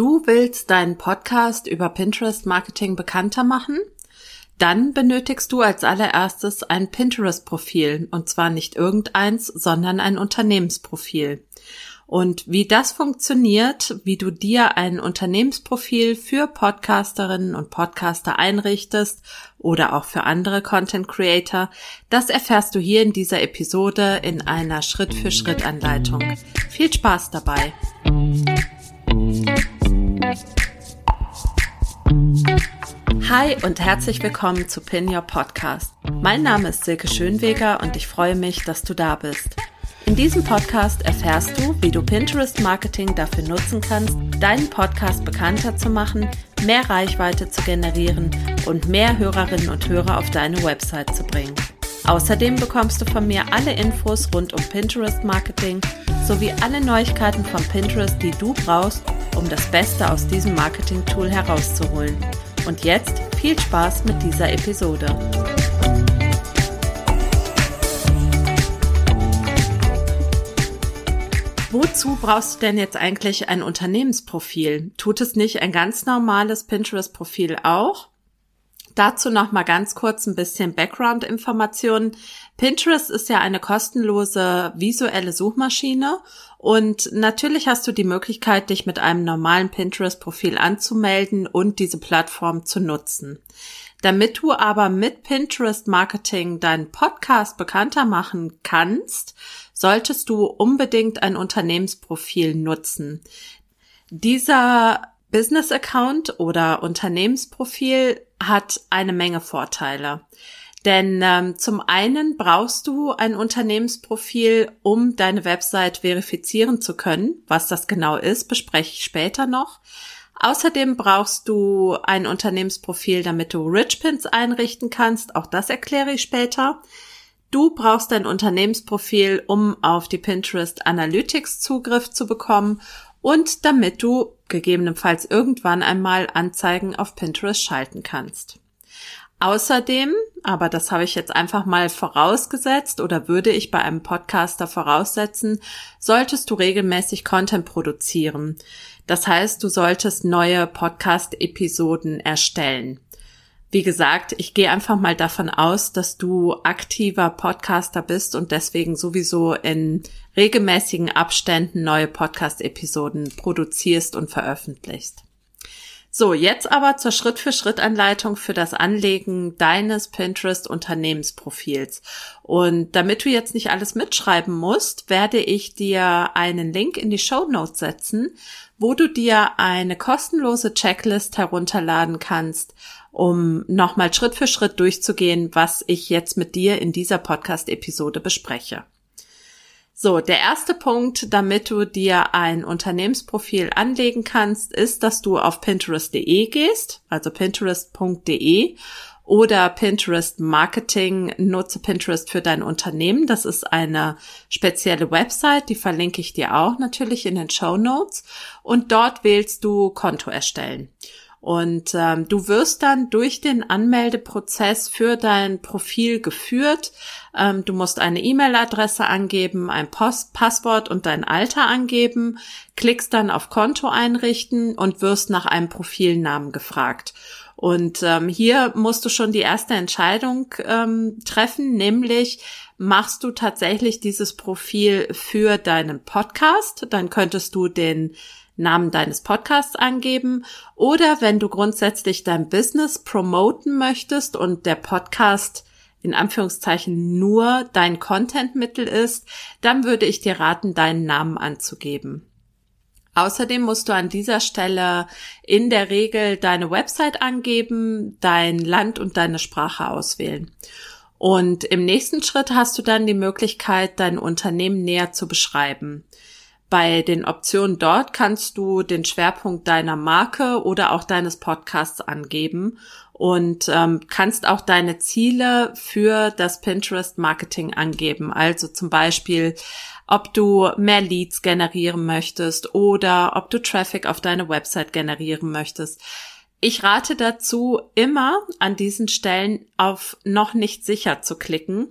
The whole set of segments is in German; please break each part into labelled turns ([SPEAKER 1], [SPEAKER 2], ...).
[SPEAKER 1] Du willst deinen Podcast über Pinterest Marketing bekannter machen? Dann benötigst du als allererstes ein Pinterest-Profil und zwar nicht irgendeins, sondern ein Unternehmensprofil. Und wie das funktioniert, wie du dir ein Unternehmensprofil für Podcasterinnen und Podcaster einrichtest oder auch für andere Content Creator, das erfährst du hier in dieser Episode in einer Schritt-für-Schritt-Anleitung. Viel Spaß dabei! Hi und herzlich willkommen zu Pin Your Podcast. Mein Name ist Silke Schönweger und ich freue mich, dass du da bist. In diesem Podcast erfährst du, wie du Pinterest Marketing dafür nutzen kannst, deinen Podcast bekannter zu machen, mehr Reichweite zu generieren und mehr Hörerinnen und Hörer auf deine Website zu bringen. Außerdem bekommst du von mir alle Infos rund um Pinterest Marketing sowie alle Neuigkeiten von Pinterest, die du brauchst, um das Beste aus diesem Marketing-Tool herauszuholen. Und jetzt viel Spaß mit dieser Episode. Wozu brauchst du denn jetzt eigentlich ein Unternehmensprofil? Tut es nicht ein ganz normales Pinterest-Profil auch? Dazu noch mal ganz kurz ein bisschen Background-Informationen. Pinterest ist ja eine kostenlose visuelle Suchmaschine und natürlich hast du die Möglichkeit, dich mit einem normalen Pinterest-Profil anzumelden und diese Plattform zu nutzen. Damit du aber mit Pinterest Marketing deinen Podcast bekannter machen kannst, solltest du unbedingt ein Unternehmensprofil nutzen. Dieser Business Account oder Unternehmensprofil hat eine Menge Vorteile. Denn ähm, zum einen brauchst du ein Unternehmensprofil, um deine Website verifizieren zu können. Was das genau ist, bespreche ich später noch. Außerdem brauchst du ein Unternehmensprofil, damit du Richpins einrichten kannst. Auch das erkläre ich später. Du brauchst ein Unternehmensprofil, um auf die Pinterest Analytics Zugriff zu bekommen und damit du gegebenenfalls irgendwann einmal Anzeigen auf Pinterest schalten kannst. Außerdem, aber das habe ich jetzt einfach mal vorausgesetzt oder würde ich bei einem Podcaster voraussetzen, solltest du regelmäßig Content produzieren. Das heißt, du solltest neue Podcast-Episoden erstellen. Wie gesagt, ich gehe einfach mal davon aus, dass du aktiver Podcaster bist und deswegen sowieso in regelmäßigen Abständen neue Podcast-Episoden produzierst und veröffentlichst. So, jetzt aber zur Schritt-für-Schritt-Anleitung für das Anlegen deines Pinterest-Unternehmensprofils. Und damit du jetzt nicht alles mitschreiben musst, werde ich dir einen Link in die Show Notes setzen, wo du dir eine kostenlose Checklist herunterladen kannst, um nochmal Schritt für Schritt durchzugehen, was ich jetzt mit dir in dieser Podcast-Episode bespreche. So, der erste Punkt, damit du dir ein Unternehmensprofil anlegen kannst, ist, dass du auf pinterest.de gehst, also pinterest.de oder Pinterest Marketing, nutze Pinterest für dein Unternehmen. Das ist eine spezielle Website, die verlinke ich dir auch natürlich in den Show Notes. Und dort wählst du Konto erstellen. Und ähm, du wirst dann durch den Anmeldeprozess für dein Profil geführt. Ähm, du musst eine E-Mail-Adresse angeben, ein Post Passwort und dein Alter angeben, klickst dann auf Konto einrichten und wirst nach einem Profilnamen gefragt. Und ähm, hier musst du schon die erste Entscheidung ähm, treffen, nämlich machst du tatsächlich dieses Profil für deinen Podcast, dann könntest du den Namen deines Podcasts angeben oder wenn du grundsätzlich dein Business promoten möchtest und der Podcast in Anführungszeichen nur dein Contentmittel ist, dann würde ich dir raten, deinen Namen anzugeben. Außerdem musst du an dieser Stelle in der Regel deine Website angeben, dein Land und deine Sprache auswählen. Und im nächsten Schritt hast du dann die Möglichkeit, dein Unternehmen näher zu beschreiben. Bei den Optionen dort kannst du den Schwerpunkt deiner Marke oder auch deines Podcasts angeben und ähm, kannst auch deine Ziele für das Pinterest Marketing angeben. Also zum Beispiel, ob du mehr Leads generieren möchtest oder ob du Traffic auf deine Website generieren möchtest. Ich rate dazu, immer an diesen Stellen auf noch nicht sicher zu klicken,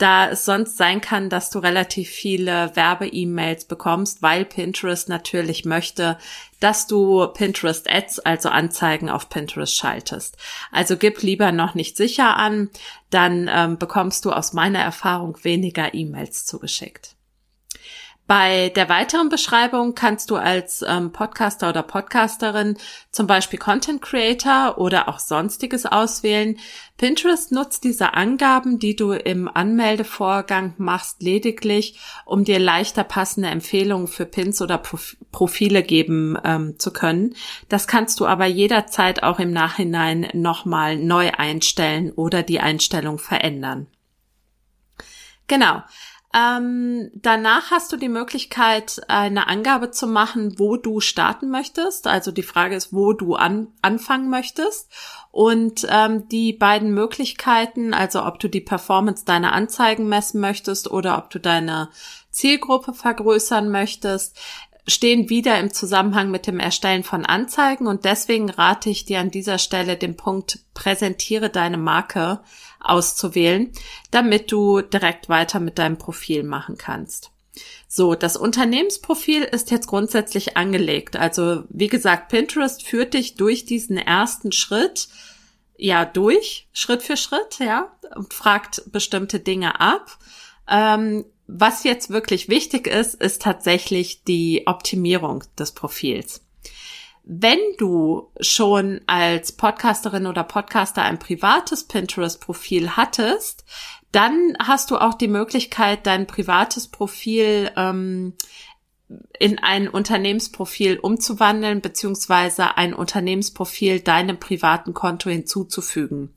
[SPEAKER 1] da es sonst sein kann, dass du relativ viele Werbe-E-Mails bekommst, weil Pinterest natürlich möchte, dass du Pinterest Ads, also Anzeigen auf Pinterest schaltest. Also gib lieber noch nicht sicher an, dann ähm, bekommst du aus meiner Erfahrung weniger E-Mails zugeschickt. Bei der weiteren Beschreibung kannst du als ähm, Podcaster oder Podcasterin zum Beispiel Content Creator oder auch sonstiges auswählen. Pinterest nutzt diese Angaben, die du im Anmeldevorgang machst, lediglich, um dir leichter passende Empfehlungen für Pins oder Profile geben ähm, zu können. Das kannst du aber jederzeit auch im Nachhinein nochmal neu einstellen oder die Einstellung verändern. Genau. Ähm, danach hast du die Möglichkeit, eine Angabe zu machen, wo du starten möchtest. Also die Frage ist, wo du an, anfangen möchtest. Und ähm, die beiden Möglichkeiten, also ob du die Performance deiner Anzeigen messen möchtest oder ob du deine Zielgruppe vergrößern möchtest, stehen wieder im Zusammenhang mit dem Erstellen von Anzeigen und deswegen rate ich dir an dieser Stelle den Punkt Präsentiere deine Marke auszuwählen, damit du direkt weiter mit deinem Profil machen kannst. So, das Unternehmensprofil ist jetzt grundsätzlich angelegt. Also, wie gesagt, Pinterest führt dich durch diesen ersten Schritt, ja, durch, Schritt für Schritt, ja, und fragt bestimmte Dinge ab. Ähm, was jetzt wirklich wichtig ist, ist tatsächlich die Optimierung des Profils. Wenn du schon als Podcasterin oder Podcaster ein privates Pinterest-Profil hattest, dann hast du auch die Möglichkeit, dein privates Profil ähm, in ein Unternehmensprofil umzuwandeln, beziehungsweise ein Unternehmensprofil deinem privaten Konto hinzuzufügen.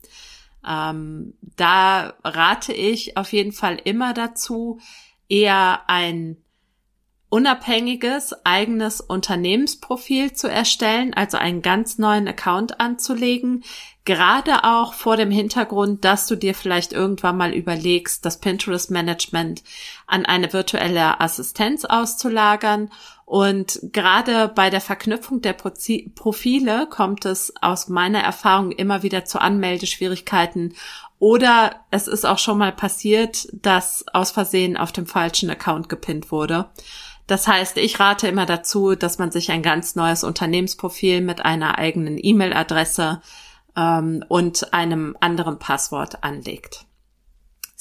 [SPEAKER 1] Ähm, da rate ich auf jeden Fall immer dazu, eher ein unabhängiges eigenes Unternehmensprofil zu erstellen, also einen ganz neuen Account anzulegen, gerade auch vor dem Hintergrund, dass du dir vielleicht irgendwann mal überlegst, das Pinterest Management an eine virtuelle Assistenz auszulagern. Und gerade bei der Verknüpfung der Profile kommt es aus meiner Erfahrung immer wieder zu Anmeldeschwierigkeiten oder es ist auch schon mal passiert, dass aus Versehen auf dem falschen Account gepinnt wurde. Das heißt, ich rate immer dazu, dass man sich ein ganz neues Unternehmensprofil mit einer eigenen E-Mail-Adresse ähm, und einem anderen Passwort anlegt.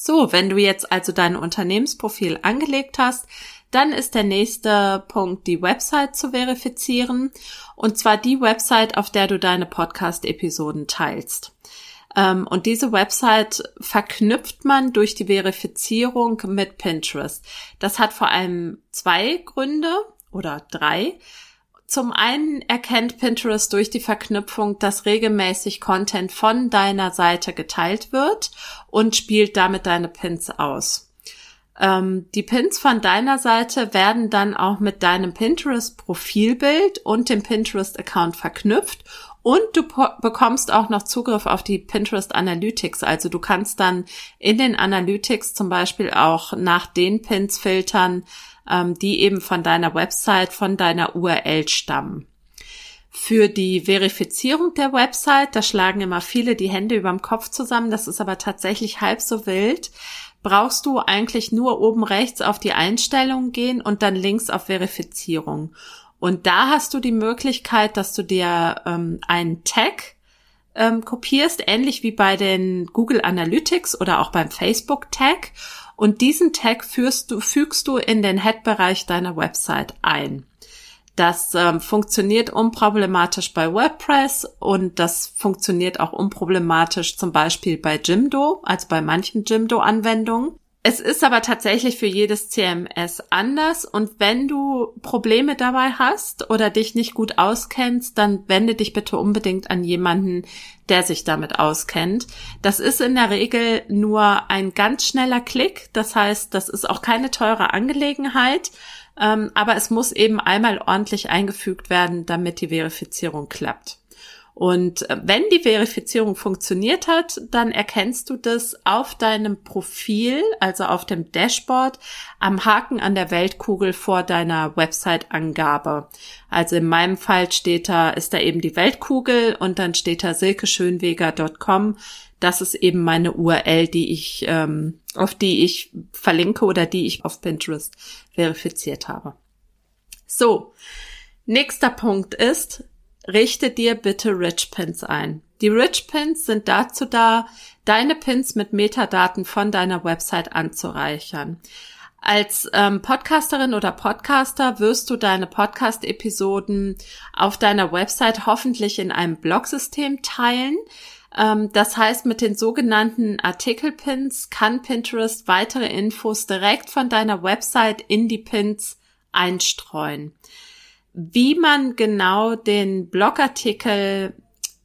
[SPEAKER 1] So, wenn du jetzt also dein Unternehmensprofil angelegt hast, dann ist der nächste Punkt, die Website zu verifizieren. Und zwar die Website, auf der du deine Podcast-Episoden teilst. Ähm, und diese Website verknüpft man durch die Verifizierung mit Pinterest. Das hat vor allem zwei Gründe oder drei. Zum einen erkennt Pinterest durch die Verknüpfung, dass regelmäßig Content von deiner Seite geteilt wird und spielt damit deine Pins aus. Ähm, die Pins von deiner Seite werden dann auch mit deinem Pinterest-Profilbild und dem Pinterest-Account verknüpft und du bekommst auch noch Zugriff auf die Pinterest Analytics. Also du kannst dann in den Analytics zum Beispiel auch nach den Pins filtern, ähm, die eben von deiner Website, von deiner URL stammen. Für die Verifizierung der Website, da schlagen immer viele die Hände überm Kopf zusammen, das ist aber tatsächlich halb so wild, brauchst du eigentlich nur oben rechts auf die Einstellungen gehen und dann links auf Verifizierung. Und da hast du die Möglichkeit, dass du dir ähm, einen Tag ähm, kopierst, ähnlich wie bei den Google Analytics oder auch beim Facebook Tag. Und diesen Tag führst du, fügst du in den Head-Bereich deiner Website ein. Das ähm, funktioniert unproblematisch bei WordPress und das funktioniert auch unproblematisch zum Beispiel bei Jimdo, also bei manchen Jimdo-Anwendungen. Es ist aber tatsächlich für jedes CMS anders und wenn du Probleme dabei hast oder dich nicht gut auskennst, dann wende dich bitte unbedingt an jemanden, der sich damit auskennt. Das ist in der Regel nur ein ganz schneller Klick, das heißt, das ist auch keine teure Angelegenheit, ähm, aber es muss eben einmal ordentlich eingefügt werden, damit die Verifizierung klappt. Und äh, wenn die Verifizierung funktioniert hat, dann erkennst du das auf deinem Profil, also auf dem Dashboard, am Haken an der Weltkugel vor deiner Website-Angabe. Also in meinem Fall steht da, ist da eben die Weltkugel und dann steht da silkeschönweger.com. das ist eben meine URL, die ich, ähm, auf die ich verlinke oder die ich auf Pinterest verifiziert habe. So, nächster Punkt ist, richte dir bitte Rich Pins ein. Die Rich Pins sind dazu da, deine Pins mit Metadaten von deiner Website anzureichern. Als ähm, Podcasterin oder Podcaster wirst du deine Podcast-Episoden auf deiner Website hoffentlich in einem Blogsystem teilen. Ähm, das heißt, mit den sogenannten Artikelpins kann Pinterest weitere Infos direkt von deiner Website in die Pins einstreuen. Wie man genau den Blogartikel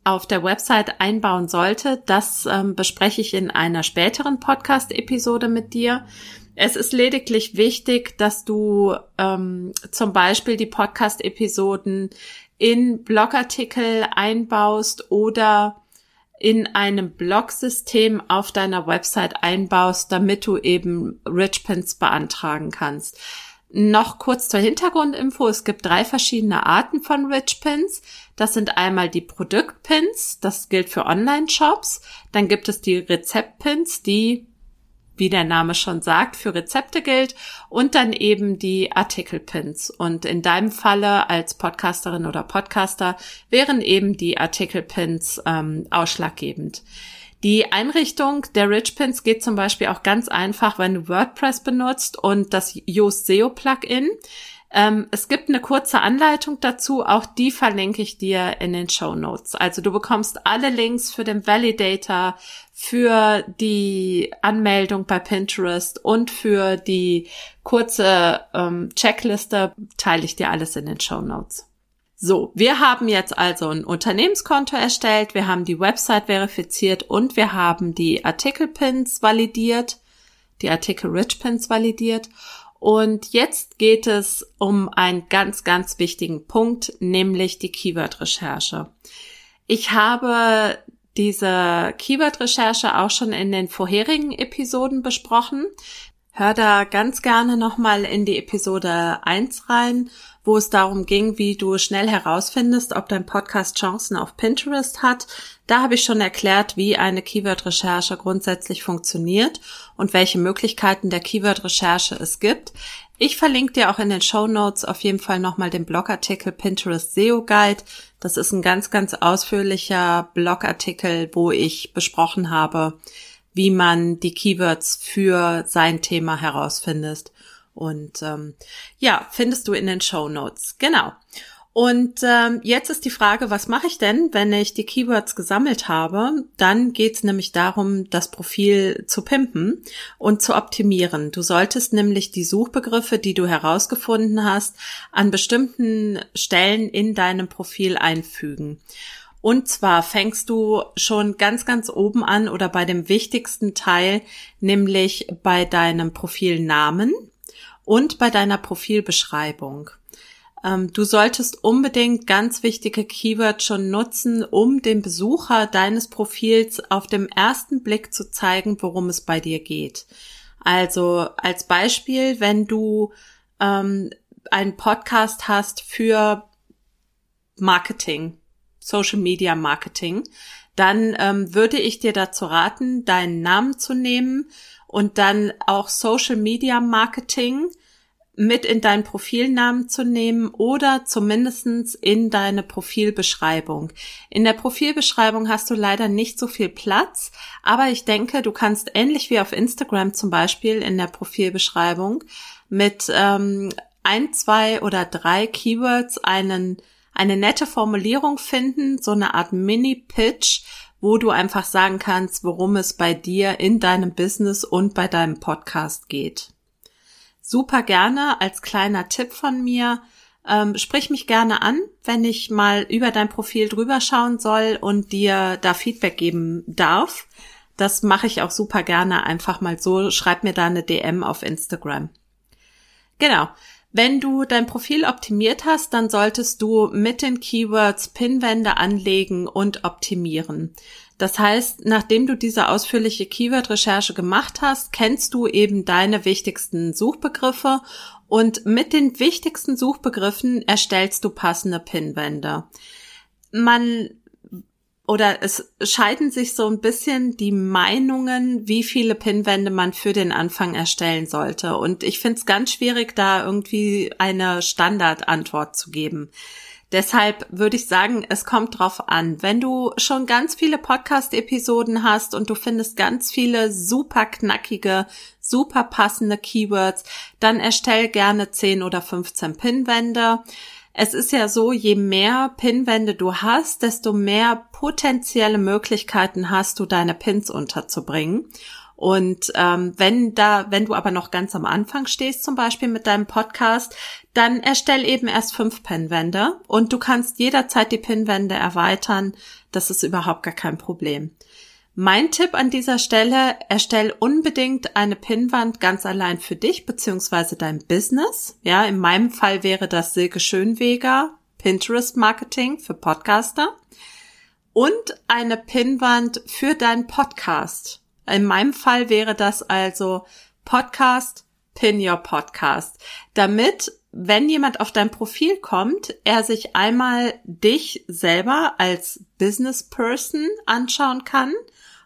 [SPEAKER 1] auf der Website einbauen sollte, das ähm, bespreche ich in einer späteren Podcast-Episode mit dir. Es ist lediglich wichtig, dass du ähm, zum Beispiel die Podcast-Episoden in Blogartikel einbaust oder in einem Blogsystem auf deiner Website einbaust, damit du eben Richpins beantragen kannst. Noch kurz zur Hintergrundinfo. Es gibt drei verschiedene Arten von Rich Pins. Das sind einmal die Produktpins. Das gilt für Online-Shops. Dann gibt es die Rezeptpins, die, wie der Name schon sagt, für Rezepte gilt. Und dann eben die Artikelpins. Und in deinem Falle als Podcasterin oder Podcaster wären eben die Artikelpins ähm, ausschlaggebend. Die Einrichtung der Rich Pins geht zum Beispiel auch ganz einfach, wenn du WordPress benutzt und das Yoast SEO Plugin. Ähm, es gibt eine kurze Anleitung dazu, auch die verlinke ich dir in den Show Notes. Also du bekommst alle Links für den Validator, für die Anmeldung bei Pinterest und für die kurze ähm, Checkliste teile ich dir alles in den Show Notes. So, wir haben jetzt also ein Unternehmenskonto erstellt, wir haben die Website verifiziert und wir haben die Artikelpins validiert, die Artikel Rich Pins validiert. Und jetzt geht es um einen ganz, ganz wichtigen Punkt, nämlich die Keyword-Recherche. Ich habe diese Keyword-Recherche auch schon in den vorherigen Episoden besprochen. Hör da ganz gerne nochmal in die Episode 1 rein wo es darum ging, wie du schnell herausfindest, ob dein Podcast Chancen auf Pinterest hat. Da habe ich schon erklärt, wie eine Keyword-Recherche grundsätzlich funktioniert und welche Möglichkeiten der Keyword-Recherche es gibt. Ich verlinke dir auch in den Show Notes auf jeden Fall nochmal den Blogartikel Pinterest SEO Guide. Das ist ein ganz, ganz ausführlicher Blogartikel, wo ich besprochen habe, wie man die Keywords für sein Thema herausfindet. Und ähm, ja, findest du in den Show Notes. Genau. Und ähm, jetzt ist die Frage, was mache ich denn, wenn ich die Keywords gesammelt habe? Dann geht es nämlich darum, das Profil zu pimpen und zu optimieren. Du solltest nämlich die Suchbegriffe, die du herausgefunden hast, an bestimmten Stellen in deinem Profil einfügen. Und zwar fängst du schon ganz, ganz oben an oder bei dem wichtigsten Teil, nämlich bei deinem Profilnamen und bei deiner Profilbeschreibung. Ähm, du solltest unbedingt ganz wichtige Keywords schon nutzen, um dem Besucher deines Profils auf dem ersten Blick zu zeigen, worum es bei dir geht. Also als Beispiel, wenn du ähm, einen Podcast hast für Marketing, Social Media Marketing, dann ähm, würde ich dir dazu raten, deinen Namen zu nehmen und dann auch Social Media Marketing mit in deinen Profilnamen zu nehmen oder zumindestens in deine Profilbeschreibung. In der Profilbeschreibung hast du leider nicht so viel Platz, aber ich denke, du kannst ähnlich wie auf Instagram zum Beispiel in der Profilbeschreibung mit ähm, ein, zwei oder drei Keywords einen, eine nette Formulierung finden, so eine Art Mini-Pitch, wo du einfach sagen kannst, worum es bei dir in deinem Business und bei deinem Podcast geht. Super gerne als kleiner Tipp von mir. Ähm, sprich mich gerne an, wenn ich mal über dein Profil drüber schauen soll und dir da Feedback geben darf. Das mache ich auch super gerne einfach mal so. Schreib mir da eine DM auf Instagram. Genau. Wenn du dein Profil optimiert hast, dann solltest du mit den Keywords Pinwände anlegen und optimieren. Das heißt, nachdem du diese ausführliche Keyword-Recherche gemacht hast, kennst du eben deine wichtigsten Suchbegriffe und mit den wichtigsten Suchbegriffen erstellst du passende Pinwände. Man oder es scheiden sich so ein bisschen die Meinungen, wie viele Pinwände man für den Anfang erstellen sollte. Und ich finde es ganz schwierig, da irgendwie eine Standardantwort zu geben. Deshalb würde ich sagen, es kommt drauf an. Wenn du schon ganz viele Podcast-Episoden hast und du findest ganz viele super knackige, super passende Keywords, dann erstell gerne 10 oder 15 Pinwände. Es ist ja so, je mehr Pinwände du hast, desto mehr potenzielle Möglichkeiten hast du, deine Pins unterzubringen. Und ähm, wenn da, wenn du aber noch ganz am Anfang stehst, zum Beispiel mit deinem Podcast, dann erstell eben erst fünf Pinwände und du kannst jederzeit die Pinwände erweitern. Das ist überhaupt gar kein Problem. Mein Tipp an dieser Stelle, erstell unbedingt eine Pinnwand ganz allein für dich beziehungsweise dein Business. Ja, in meinem Fall wäre das Silke Schönweger Pinterest Marketing für Podcaster und eine Pinnwand für deinen Podcast. In meinem Fall wäre das also Podcast, Pin Your Podcast, damit wenn jemand auf dein Profil kommt, er sich einmal dich selber als Business Person anschauen kann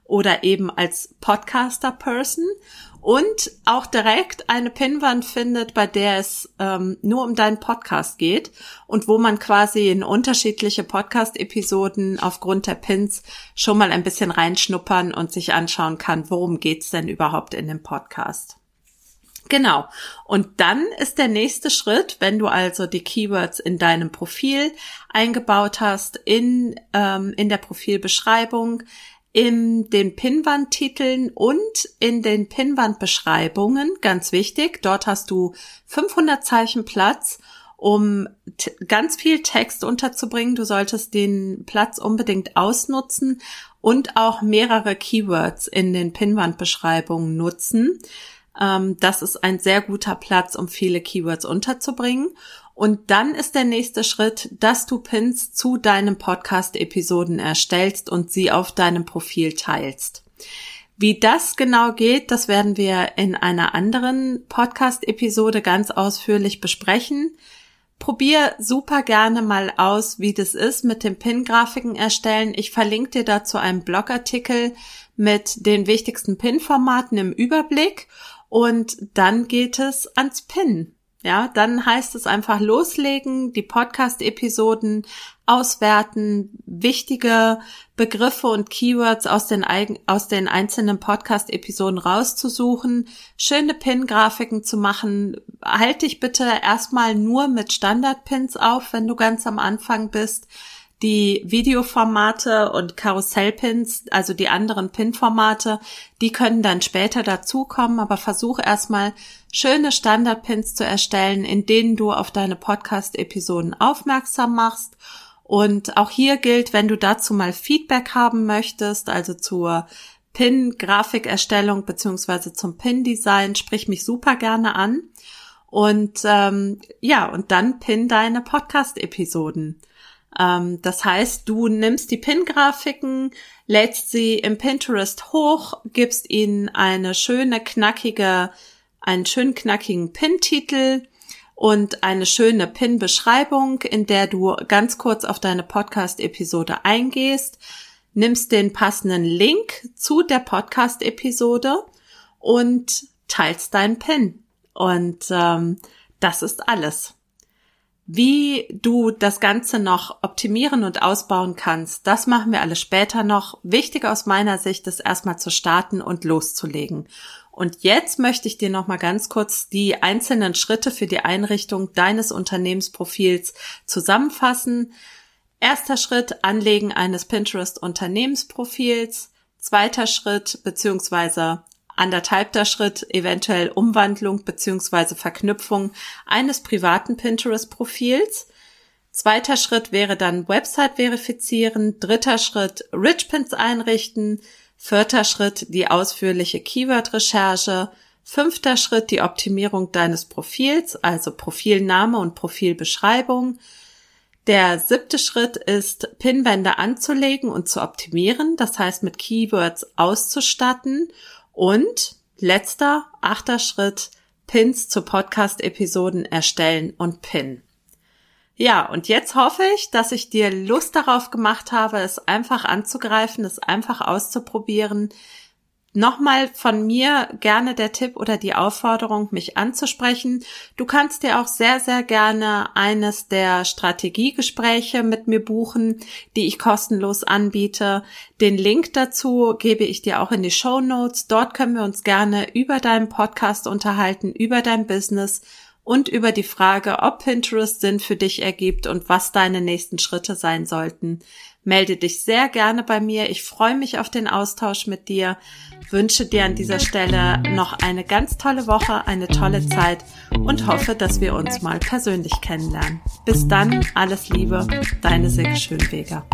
[SPEAKER 1] oder eben als Podcaster Person und auch direkt eine Pinwand findet, bei der es ähm, nur um deinen Podcast geht und wo man quasi in unterschiedliche Podcast-Episoden aufgrund der Pins schon mal ein bisschen reinschnuppern und sich anschauen kann, worum geht's denn überhaupt in dem Podcast. Genau. Und dann ist der nächste Schritt, wenn du also die Keywords in deinem Profil eingebaut hast, in, ähm, in der Profilbeschreibung, in den Pinwandtiteln und in den Pinwandbeschreibungen, ganz wichtig. Dort hast du 500 Zeichen Platz, um ganz viel Text unterzubringen. Du solltest den Platz unbedingt ausnutzen und auch mehrere Keywords in den Pinwandbeschreibungen nutzen. Ähm, das ist ein sehr guter Platz, um viele Keywords unterzubringen. Und dann ist der nächste Schritt, dass du Pins zu deinen Podcast-Episoden erstellst und sie auf deinem Profil teilst. Wie das genau geht, das werden wir in einer anderen Podcast-Episode ganz ausführlich besprechen. Probier super gerne mal aus, wie das ist mit den Pin-Grafiken erstellen. Ich verlinke dir dazu einen Blogartikel mit den wichtigsten Pin-Formaten im Überblick und dann geht es ans Pin. Ja, dann heißt es einfach loslegen, die Podcast-Episoden auswerten, wichtige Begriffe und Keywords aus den, aus den einzelnen Podcast-Episoden rauszusuchen, schöne Pin-Grafiken zu machen. Halt dich bitte erstmal nur mit Standard-Pins auf, wenn du ganz am Anfang bist die Videoformate und Karussellpins, also die anderen Pin-Formate, die können dann später dazukommen, aber versuch erstmal schöne Standard-Pins zu erstellen, in denen du auf deine Podcast-Episoden aufmerksam machst. Und auch hier gilt, wenn du dazu mal Feedback haben möchtest, also zur Pin-Grafikerstellung beziehungsweise zum Pin-Design, sprich mich super gerne an. Und ähm, ja, und dann pin deine Podcast-Episoden. Ähm, das heißt, du nimmst die Pin-Grafiken, lädst sie im Pinterest hoch, gibst ihnen eine schöne, knackige, einen schön knackigen Pin-Titel und eine schöne Pin-Beschreibung, in der du ganz kurz auf deine Podcast-Episode eingehst, nimmst den passenden Link zu der Podcast-Episode und teilst deinen Pin. Und ähm, das ist alles. Wie du das Ganze noch optimieren und ausbauen kannst, das machen wir alle später noch. Wichtig aus meiner Sicht ist erstmal zu starten und loszulegen. Und jetzt möchte ich dir noch mal ganz kurz die einzelnen Schritte für die Einrichtung deines Unternehmensprofils zusammenfassen. Erster Schritt, Anlegen eines Pinterest Unternehmensprofils. Zweiter Schritt, beziehungsweise anderthalbter Schritt, eventuell Umwandlung beziehungsweise Verknüpfung eines privaten Pinterest-Profils. Zweiter Schritt wäre dann Website verifizieren. Dritter Schritt Richpins einrichten. Vierter Schritt die ausführliche Keyword-Recherche. Fünfter Schritt die Optimierung deines Profils, also Profilname und Profilbeschreibung. Der siebte Schritt ist, Pinwände anzulegen und zu optimieren, das heißt mit Keywords auszustatten. Und letzter, achter Schritt, Pins zu Podcast-Episoden erstellen und pinnen. Ja, und jetzt hoffe ich, dass ich dir Lust darauf gemacht habe, es einfach anzugreifen, es einfach auszuprobieren. Nochmal von mir gerne der Tipp oder die Aufforderung, mich anzusprechen. Du kannst dir auch sehr, sehr gerne eines der Strategiegespräche mit mir buchen, die ich kostenlos anbiete. Den Link dazu gebe ich dir auch in die Show Notes. Dort können wir uns gerne über deinen Podcast unterhalten, über dein Business und über die Frage, ob Pinterest Sinn für dich ergibt und was deine nächsten Schritte sein sollten. Melde dich sehr gerne bei mir. Ich freue mich auf den Austausch mit dir. Wünsche dir an dieser Stelle noch eine ganz tolle Woche, eine tolle Zeit und hoffe, dass wir uns mal persönlich kennenlernen. Bis dann, alles Liebe, deine Silke Schönweger.